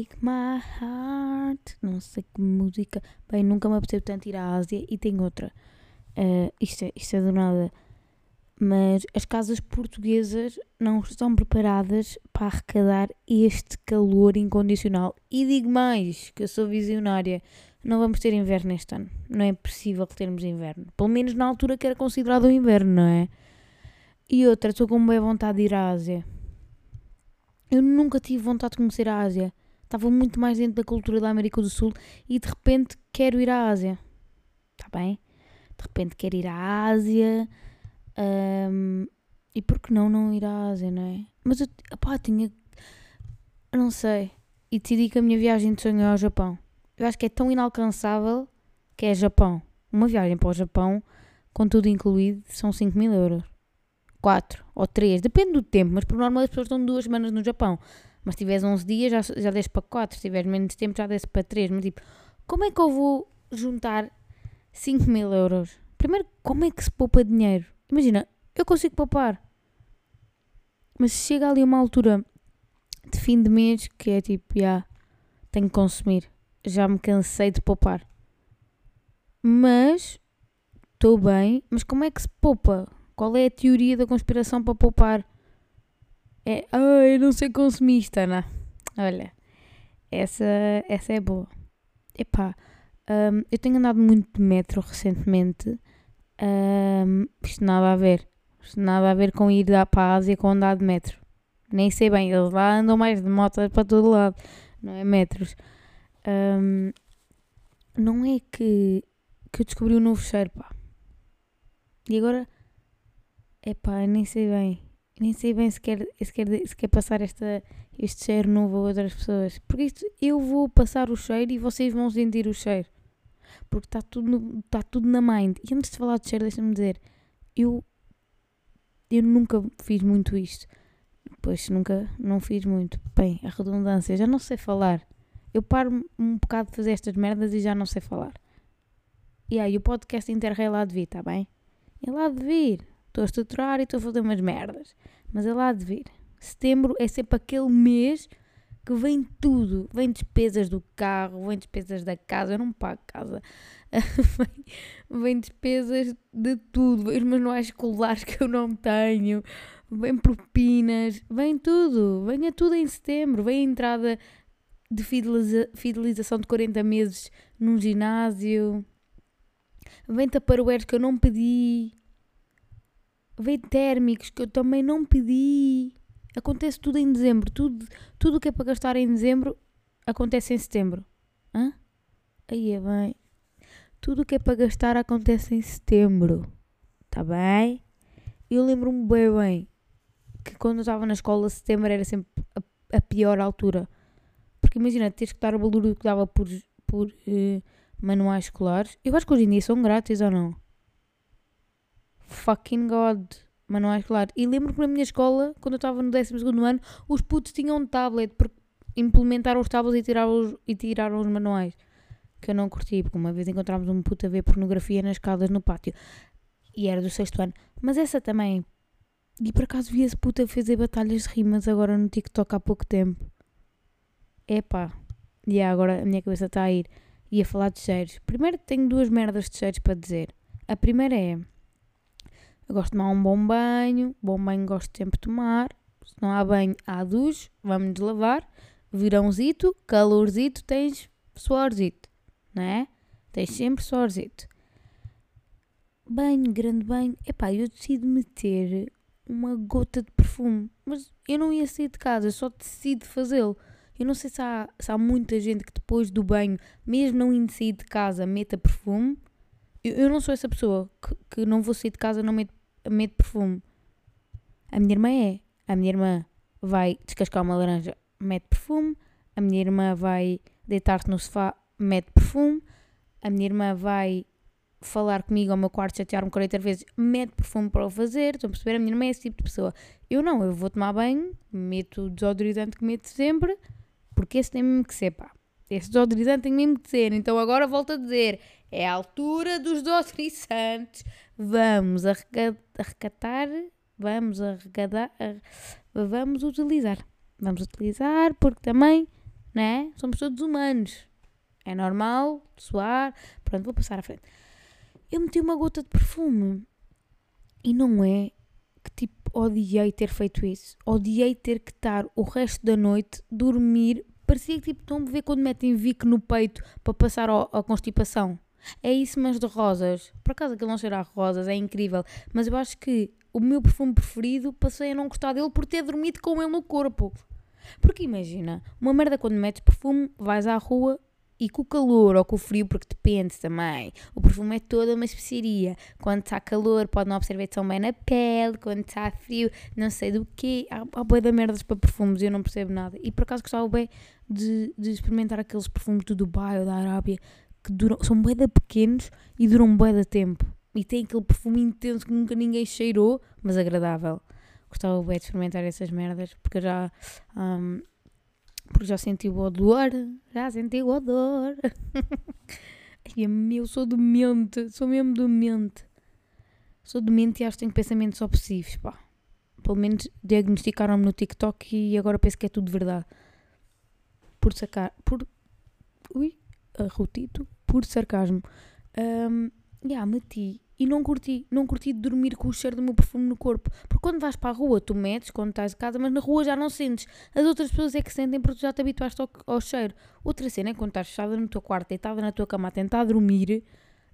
Take my heart. Não sei que música. Bem, nunca me apeteceu tanto ir à Ásia e tem outra. Uh, isto, é, isto é do nada. Mas as casas portuguesas não estão preparadas para arrecadar este calor incondicional. E digo mais, que eu sou visionária. Não vamos ter inverno este ano. Não é possível termos inverno. Pelo menos na altura que era considerado o inverno, não é? E outra, estou com boa vontade de ir à Ásia. Eu nunca tive vontade de conhecer a Ásia. Estava muito mais dentro da cultura da América do Sul e de repente quero ir à Ásia. Está bem? De repente quero ir à Ásia um, e por que não não ir à Ásia, não é? Mas eu, pá, tinha. Eu não sei. E decidi que a minha viagem de sonho é ao Japão. Eu acho que é tão inalcançável que é Japão. Uma viagem para o Japão, com tudo incluído, são 5 mil euros. 4 ou 3, depende do tempo, mas por norma as pessoas estão duas semanas no Japão. Mas se tiveres 11 dias, já, já desce para 4. Se tiveres menos tempo, já desce para 3. Mas tipo, como é que eu vou juntar 5 mil euros? Primeiro, como é que se poupa dinheiro? Imagina, eu consigo poupar. Mas chega ali uma altura de fim de mês que é tipo, já, tenho que consumir. Já me cansei de poupar. Mas, estou bem. Mas como é que se poupa? Qual é a teoria da conspiração para poupar? É, eu não sei consumista, não. Olha, essa, essa é boa. Epá, um, eu tenho andado muito de metro recentemente um, isto nada a ver. Isto nada a ver com ir para a Ásia com andar de metro. Nem sei bem, eles lá andam mais de moto para todo lado, não é metros. Um, não é que, que eu descobri um novo cheiro, pá. E agora, é pá, nem sei bem. Nem sei bem se quer, se quer, se quer passar esta, este cheiro novo a outras pessoas. Porque isto, eu vou passar o cheiro e vocês vão sentir o cheiro porque está tudo, tá tudo na mind. E antes de falar de cheiro, deixa-me dizer, eu, eu nunca fiz muito isto. Pois nunca, não fiz muito. Bem, a redundância, já não sei falar. Eu paro um bocado de fazer estas merdas e já não sei falar. E aí, o podcast Interrei lá de vir, está bem? É lá de vir. Estou a estruturar e estou a fazer umas merdas. Mas é lá de vir. Setembro é sempre aquele mês que vem tudo. Vem despesas do carro, vem despesas da casa. Eu não pago casa. vem, vem despesas de tudo. Vem os manuais escolares que eu não tenho. Vem propinas. Vem tudo. Venha tudo em setembro. Vem a entrada de fideliza fidelização de 40 meses num ginásio. Vem taparoeiros que eu não pedi. Vem térmicos que eu também não pedi. Acontece tudo em dezembro. Tudo tudo o que é para gastar em dezembro acontece em setembro. Hã? Aí é bem. Tudo o que é para gastar acontece em setembro. Tá bem? Eu lembro-me bem bem que quando eu estava na escola, setembro era sempre a, a pior altura. Porque imagina, teres que dar o valor que dava por, por uh, manuais escolares. Eu acho que hoje em dia são grátis ou não? Fucking God manuais, claro. E lembro que na minha escola, quando eu estava no 12 ano, os putos tinham um tablet porque implementaram os tablets e tiraram os, e tiraram os manuais. Que eu não curti, porque uma vez encontramos um puto a ver pornografia nas escadas no pátio. E era do sexto ano. Mas essa também. E por acaso vi esse puto a fazer batalhas de rimas agora no TikTok há pouco tempo. Epá. E agora a minha cabeça está a ir. E a falar de cheiros. Primeiro tenho duas merdas de cheiros para dizer. A primeira é eu gosto de tomar um bom banho, bom banho gosto sempre de tomar. Se não há banho, há duche, vamos nos lavar. Virãozito, calorzito, tens suorzito, não é? Tens sempre suorzito. Banho, grande banho. Epá, eu decido meter uma gota de perfume, mas eu não ia sair de casa, só decido fazê-lo. Eu não sei se há, se há muita gente que depois do banho, mesmo não indo sair de casa, meta perfume. Eu, eu não sou essa pessoa que, que não vou sair de casa, não meto medo de perfume. A minha irmã é. A minha irmã vai descascar uma laranja, mete perfume. A minha irmã vai deitar-se no sofá, mete perfume. A minha irmã vai falar comigo ao meu quarto, chatear-me 40 vezes, mete perfume para o fazer. Estão a perceber? A minha irmã é esse tipo de pessoa. Eu não, eu vou tomar banho, meto o desodorizante que meto sempre, porque esse tem mesmo que ser, pá. Esse desodorizante tem mesmo que ser. Então agora volto a dizer: é a altura dos desodorizantes vamos arrecatar, vamos arrecadar, vamos utilizar. Vamos utilizar porque também né? Somos todos humanos. É normal suar. Pronto, vou passar à frente. Eu meti uma gota de perfume. E não é que tipo odiei ter feito isso. Odiei ter que estar o resto da noite, dormir. Parecia que tipo, estão a ver quando metem Vic no peito para passar a constipação. É isso, mas de rosas. Por acaso aquilo não cheira a rosas, é incrível. Mas eu acho que o meu perfume preferido passei a não gostar dele por ter dormido com ele no corpo. Porque imagina, uma merda quando metes perfume, vais à rua e com o calor ou com o frio, porque depende também. O perfume é toda uma especiaria. Quando está calor, pode não absorver tão bem na pele. Quando está frio, não sei do quê. Há, há boi da merdas para perfumes eu não percebo nada. E por acaso gostava bem de, de experimentar aqueles perfumes do Dubai ou da Arábia que duram, são bué pequenos e duram bué de tempo. E tem aquele perfume intenso que nunca ninguém cheirou, mas agradável. Gostava bem de experimentar essas merdas, porque já um, porque já senti o odor. Já senti o odor. Ai, meu, sou demente. Sou mesmo demente. Sou demente e acho que tenho pensamentos obsessivos, pá. Pelo menos diagnosticaram-me no TikTok e agora penso que é tudo verdade. Por sacar. Por. Ui, arrotito. Por sarcasmo. Um, yeah, meti e não curti, não curti de dormir com o cheiro do meu perfume no corpo. Porque quando vais para a rua, tu metes quando estás em casa, mas na rua já não sentes. As outras pessoas é que sentem porque já te habituaste ao, ao cheiro. Outra cena é quando estás fechada no teu quarto, deitada na tua cama a tentar dormir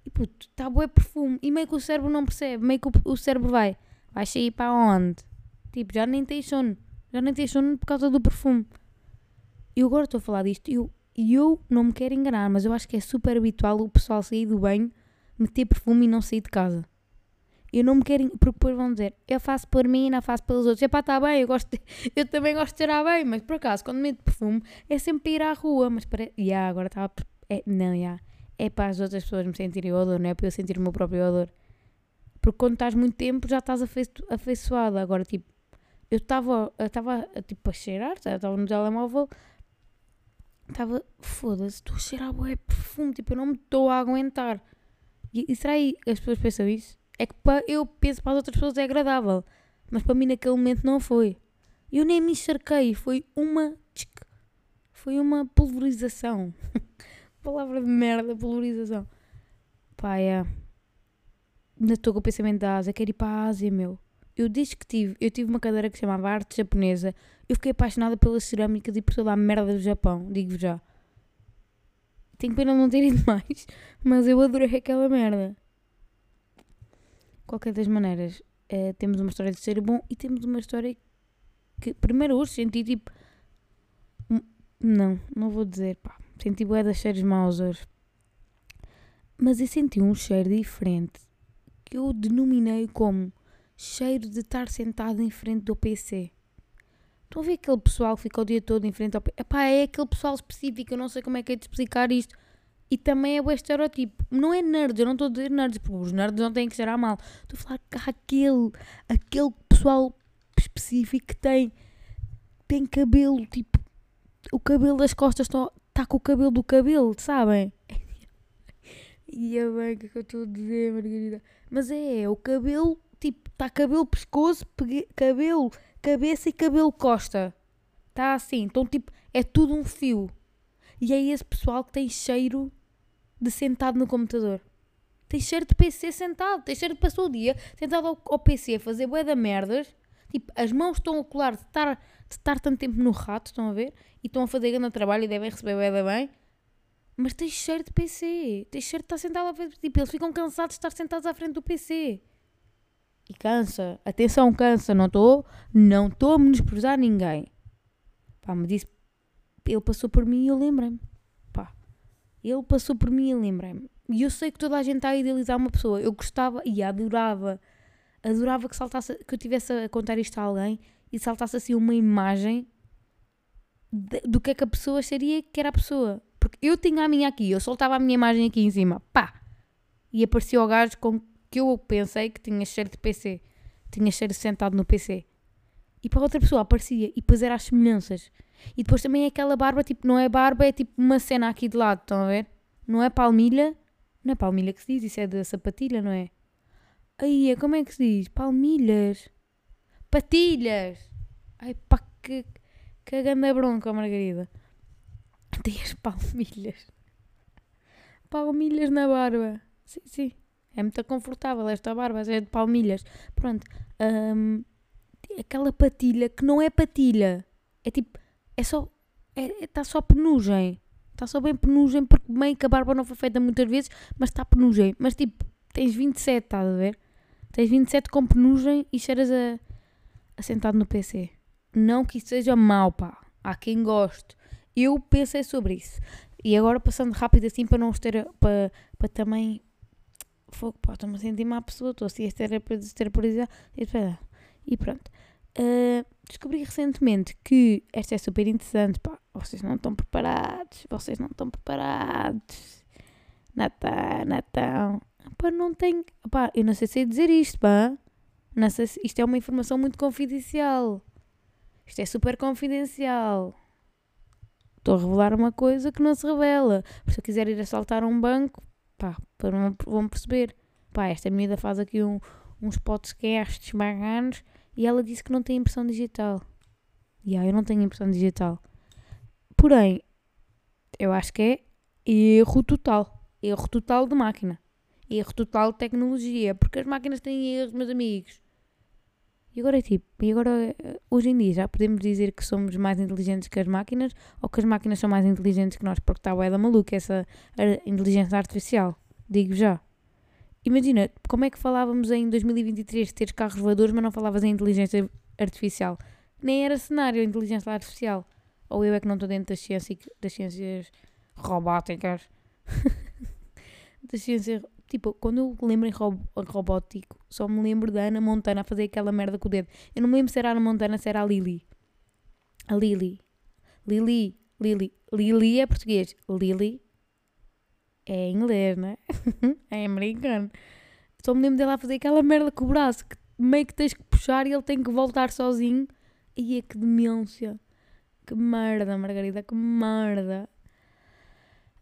e puto, está bué perfume e meio que o cérebro não percebe, meio que o, o cérebro vai, vai sair para onde? Tipo, já nem tens sono, já nem tens sono por causa do perfume. E agora estou a falar disto e eu, eu não me quero enganar, mas eu acho que é super habitual o pessoal sair do banho meter perfume e não sair de casa. Eu não me quero. Porque depois vão dizer, eu faço por mim e não faço pelos outros. É pá, está bem, eu, gosto de, eu também gosto de cheirar bem, mas por acaso, quando meto perfume, é sempre ir à rua. Mas para. Yeah, agora estava. É, não, yeah. é para as outras pessoas me sentirem o odor, não é para eu sentir o meu próprio odor. Porque quando estás muito tempo já estás afeiçoada. Agora, tipo, eu estava tipo, a cheirar, estava no telemóvel, estava, foda-se, estou a cheirar bué perfume, tipo, eu não me estou a aguentar. E, e será que as pessoas pensam isso? É que para, eu penso para as outras pessoas é agradável, mas para mim naquele momento não foi. Eu nem me encharquei, foi uma. Foi uma pulverização. Palavra de merda, pulverização. Pá, é. Ainda estou com o pensamento da Ásia, quero ir para a Ásia, meu. Eu disse que tive, eu tive uma cadeira que se chamava Arte Japonesa. Eu fiquei apaixonada pelas cerâmicas e por toda a merda do Japão, digo já. Tenho pena não ter ido mais, mas eu adorei aquela merda. Qualquer das maneiras, é, temos uma história de ser bom e temos uma história que, primeiro hoje senti tipo. Não, não vou dizer, pá. Senti bué das cheiros maus hoje. Mas eu senti um cheiro diferente que eu denominei como cheiro de estar sentado em frente do PC. Estão a ver aquele pessoal que fica o dia todo em frente ao. Epá, é aquele pessoal específico, eu não sei como é que é de explicar isto. E também é o estereotipo. Não é nerds, eu não estou a dizer nerds, porque os nerds não têm que cheirar mal. Estou a falar que aquele, aquele pessoal específico que tem, tem cabelo, tipo, o cabelo das costas está com o cabelo do cabelo, sabem? e é bem que eu estou a dizer, Margarida. Mas é, é o cabelo, tipo, está cabelo pescoço, cabelo cabeça e cabelo costa. Está assim. Então, tipo, é tudo um fio. E é esse pessoal que tem cheiro de sentado no computador. Tem cheiro de PC sentado. Tem cheiro de passou o dia sentado ao, ao PC a fazer bué da merdas. Tipo, as mãos estão a colar de estar, de estar tanto tempo no rato, estão a ver? E estão a fazer grande trabalho e devem receber bué da bem. Mas tem cheiro de PC. Tem cheiro de estar sentado a fazer... Tipo, eles ficam cansados de estar sentados à frente do PC. E cansa. Atenção, cansa. Não estou não estou a menosprezar ninguém. Pá, me disse. Ele passou por mim e eu lembrei-me. Pá. Ele passou por mim e eu lembrei-me. E eu sei que toda a gente está a idealizar uma pessoa. Eu gostava e adorava. Adorava que saltasse. Que eu tivesse a contar isto a alguém e saltasse assim uma imagem de, do que é que a pessoa seria que era a pessoa. Porque eu tinha a minha aqui, eu soltava a minha imagem aqui em cima, pá! E aparecia o gajo com que eu pensei que tinha cheiro de PC. Tinha cheiro sentado no PC. E para outra pessoa aparecia. E depois era as semelhanças. E depois também é aquela barba, tipo, não é barba, é tipo uma cena aqui de lado, estão a ver? Não é palmilha. Não é palmilha que se diz, isso é da sapatilha, não é? Aí, como é que se diz? Palmilhas. Patilhas. Ai pá, que, que ganda bronca, Margarida. Tem as palmilhas. Palmilhas na barba. Sim, sim. É muito confortável esta barba, é de palmilhas. Pronto. hum, aquela patilha que não é patilha. É tipo, é só, está é, tá só penugem. Está só bem penugem, porque meio que a barba não foi feita muitas vezes, mas está penugem. Mas tipo, tens 27, estás a ver? Tens 27 com penugem e cheiras a, a sentado no PC. Não que isso seja mau, pá. Há quem goste. Eu pensei sobre isso. E agora passando rápido assim para não ter, para, para também fogo, pá, estou-me a sentir má pessoa, estou assim a esteroporizar. E pronto. Uh, descobri recentemente que esta é super interessante, pá. Vocês não estão preparados, vocês não estão preparados. Natão, Natão. Pá, não tenho. Pá, eu não sei se é dizer isto, pá. Não sei se, isto é uma informação muito confidencial. Isto é super confidencial. Estou a revelar uma coisa que não se revela. Se eu quiser ir assaltar um banco, pá, vão perceber. Pá, esta menina faz aqui um, uns podcasts bacanos e ela disse que não tem impressão digital. E yeah, eu não tenho impressão digital. Porém, eu acho que é erro total. Erro total de máquina. Erro total de tecnologia. Porque as máquinas têm erros, meus amigos. E agora é tipo, e agora hoje em dia já podemos dizer que somos mais inteligentes que as máquinas ou que as máquinas são mais inteligentes que nós, porque está o da maluca essa inteligência artificial. Digo já. Imagina, como é que falávamos em 2023 de ter carros voadores, mas não falavas em inteligência artificial? Nem era cenário inteligência artificial. Ou eu é que não estou dentro das ciências, das ciências robóticas. das ciências Tipo, quando eu lembro em rob robótico, só me lembro da Ana Montana a fazer aquela merda com o dedo. Eu não me lembro se era a Ana Montana, se era a Lily. A Lily. Lily. Lily. Lily é português. Lily é inglês, né? é americano. Só me lembro dela a fazer aquela merda com o braço, que meio que tens que puxar e ele tem que voltar sozinho. E é que demência. Que merda, Margarida, que merda.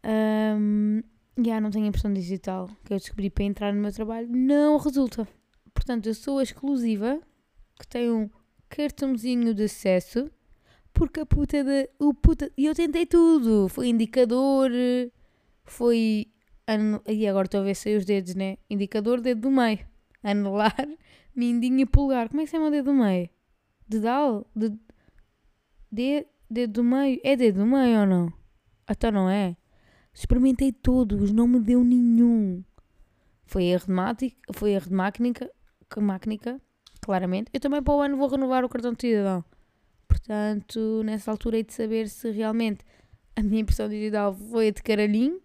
Um, yeah, não tenho impressão digital que eu descobri para entrar no meu trabalho, não resulta. Portanto, eu sou a exclusiva que tem um cartãozinho de acesso porque a puta de. O puta, e eu tentei tudo. Foi indicador, foi. E agora estou a ver se os dedos, né? Indicador, dedo do meio. Anelar, mindinho e pulgar. Como é que se chama o dedo do meio? Dedal? De, de, dedo do meio? É dedo do meio ou não? Até não é? Experimentei todos, não me deu nenhum. Foi erro de, mática, foi erro de máquina, máquina, claramente. Eu também para o ano vou renovar o cartão de cidadão. Portanto, nessa altura hei de saber se realmente a minha impressão digital foi a de caralhinho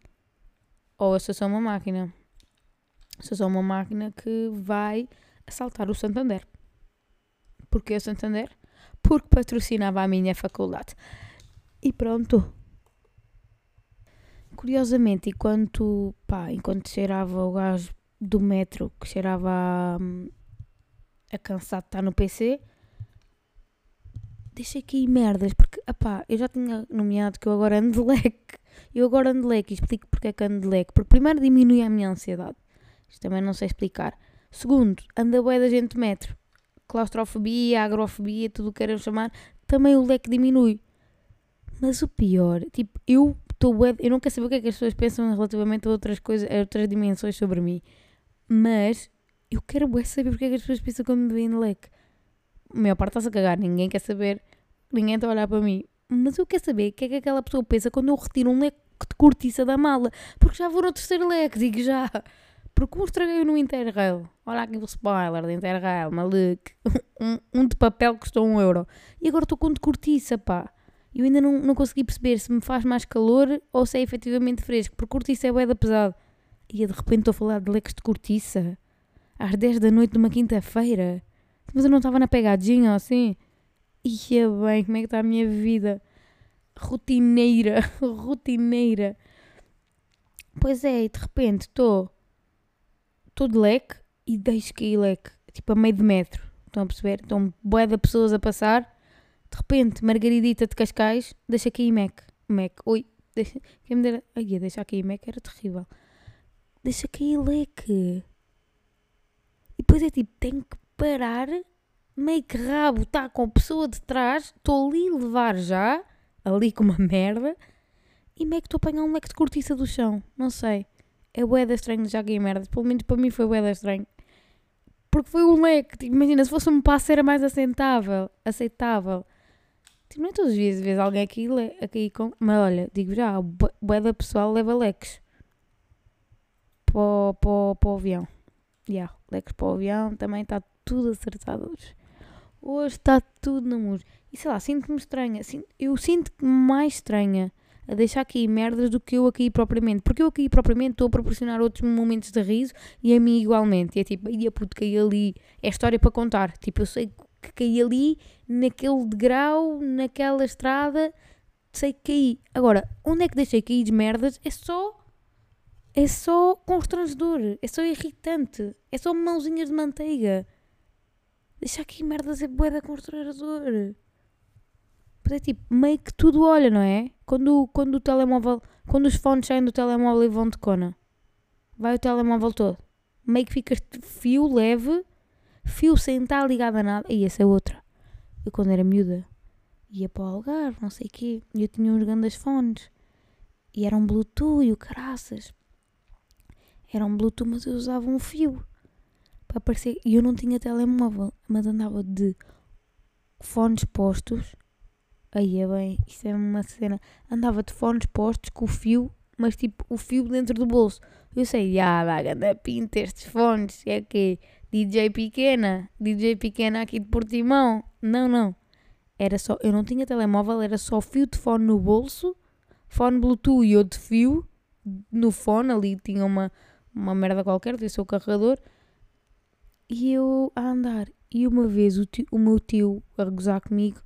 ou eu sou só uma máquina. Sou só uma máquina que vai assaltar o Santander. Porquê o Santander? Porque patrocinava a minha faculdade. E pronto, curiosamente, enquanto, pá, enquanto cheirava o gajo do metro, que cheirava a, a cansado de estar no PC, deixei aqui merdas, porque, pá, eu já tinha nomeado que eu agora ando de leque. Eu agora ando de leque e explico porque é que ando de leque. Porque primeiro diminui a minha ansiedade. Isto também não sei explicar. Segundo, anda bué da gente metro. Claustrofobia, agrofobia, tudo o que queiram chamar, também o leque diminui. Mas o pior, tipo, eu estou eu não quero saber o que é que as pessoas pensam relativamente a outras coisas, a outras dimensões sobre mim, mas eu quero web saber porque é que as pessoas pensam quando me veem no leque. A maior parte está-se a cagar, ninguém quer saber, ninguém está a olhar para mim. Mas eu quero saber o que é que aquela pessoa pensa quando eu retiro um leque de cortiça da mala, porque já vou no terceiro leque, digo já. Porque como estraguei no Interrail, olha aqui o spoiler do Interrail, maluco, um, um de papel custou um euro. E agora estou com de cortiça, pá eu ainda não, não consegui perceber se me faz mais calor ou se é efetivamente fresco, porque cortiça é bué pesado. E de repente estou a falar de leques de cortiça às 10 da noite de uma quinta-feira. Mas eu não estava na pegadinha assim. Ia bem, como é que está a minha vida? Rotineira, rotineira. Pois é, e de repente estou estou de leque e deixo cair leque, tipo a meio de metro. Estão a perceber? Estão bué de pessoas a passar de repente, Margaridita de Cascais, deixa aqui Mac. Mac, oi, deixa, quem me dera, ai, deixa aqui Mac era terrível. Deixa cair leque. E depois é tipo, tenho que parar, meio que rabo está com a pessoa de trás, estou ali a levar já, ali com uma merda, e meio que estou a apanhar um leque de cortiça do chão. Não sei. É boeda estranho já que merda. Pelo menos para mim foi boeda estranho. Porque foi um leque. Tipo, imagina, se fosse um passo era mais aceitável. Aceitável. Tipo, não é todos os dias vês alguém aqui, aqui com... Mas olha, digo já, boeda pessoal leva leques. Para, o avião. Yeah, leques para o avião. Também está tudo acertado hoje. Hoje está tudo na música. E sei lá, sinto-me estranha. Eu sinto-me mais estranha a deixar cair merdas do que eu a cair propriamente. Porque eu a cair propriamente estou a proporcionar outros momentos de riso e a mim igualmente. E é tipo, ia puto, caí ali. É história para contar. Tipo, eu sei que caí ali, naquele degrau, naquela estrada, sei que caí. Agora, onde é que deixei cair de merdas? É só. É só constrangedor. É só irritante. É só mãozinhas de manteiga. Deixar aqui merdas é boeda constrangedor é tipo, meio que tudo olha, não é? Quando, quando o telemóvel, quando os fones saem do telemóvel e vão de cona, vai o telemóvel todo. Meio que ficas fio leve, fio sem estar ligado a nada. E essa é outra. Eu quando era miúda, ia para o Algarve, não sei o quê, e eu tinha uns grandes fones. E eram Bluetooth e o caraças. Eram Bluetooth, mas eu usava um fio. Para aparecer. E eu não tinha telemóvel, mas andava de fones postos Aí é bem, isto é uma cena. Andava de fones postos com o fio, mas tipo o fio dentro do bolso. Eu sei, ah, dá ganda pinta estes fones, é que DJ pequena, DJ pequena aqui de Portimão. Não, não. Era só, eu não tinha telemóvel, era só fio de fone no bolso, fone Bluetooth e outro fio no fone, ali tinha uma, uma merda qualquer, tinha seu carregador. E eu a andar. E uma vez o, tio, o meu tio a gozar comigo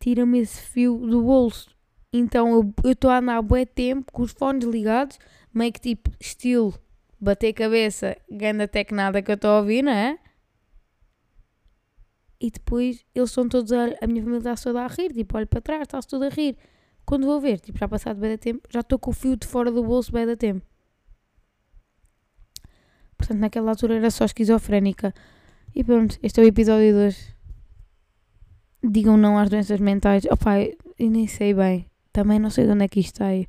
tira-me esse fio do bolso. Então eu estou a andar bué tempo com os fones ligados, meio que tipo estilo bater cabeça, ganda tecnada que eu estou a ouvir, não é? E depois eles estão todos a, a minha família está toda a rir, tipo, olho para trás, está-se tudo a rir. Quando vou ver, tipo, já passado bem da tempo, já estou com o fio de fora do bolso bem da tempo. Portanto, naquela altura era só esquizofrénica. E pronto, este é o episódio de hoje digam não às doenças mentais. Opá, eu nem sei bem. Também não sei de onde é que isto está aí.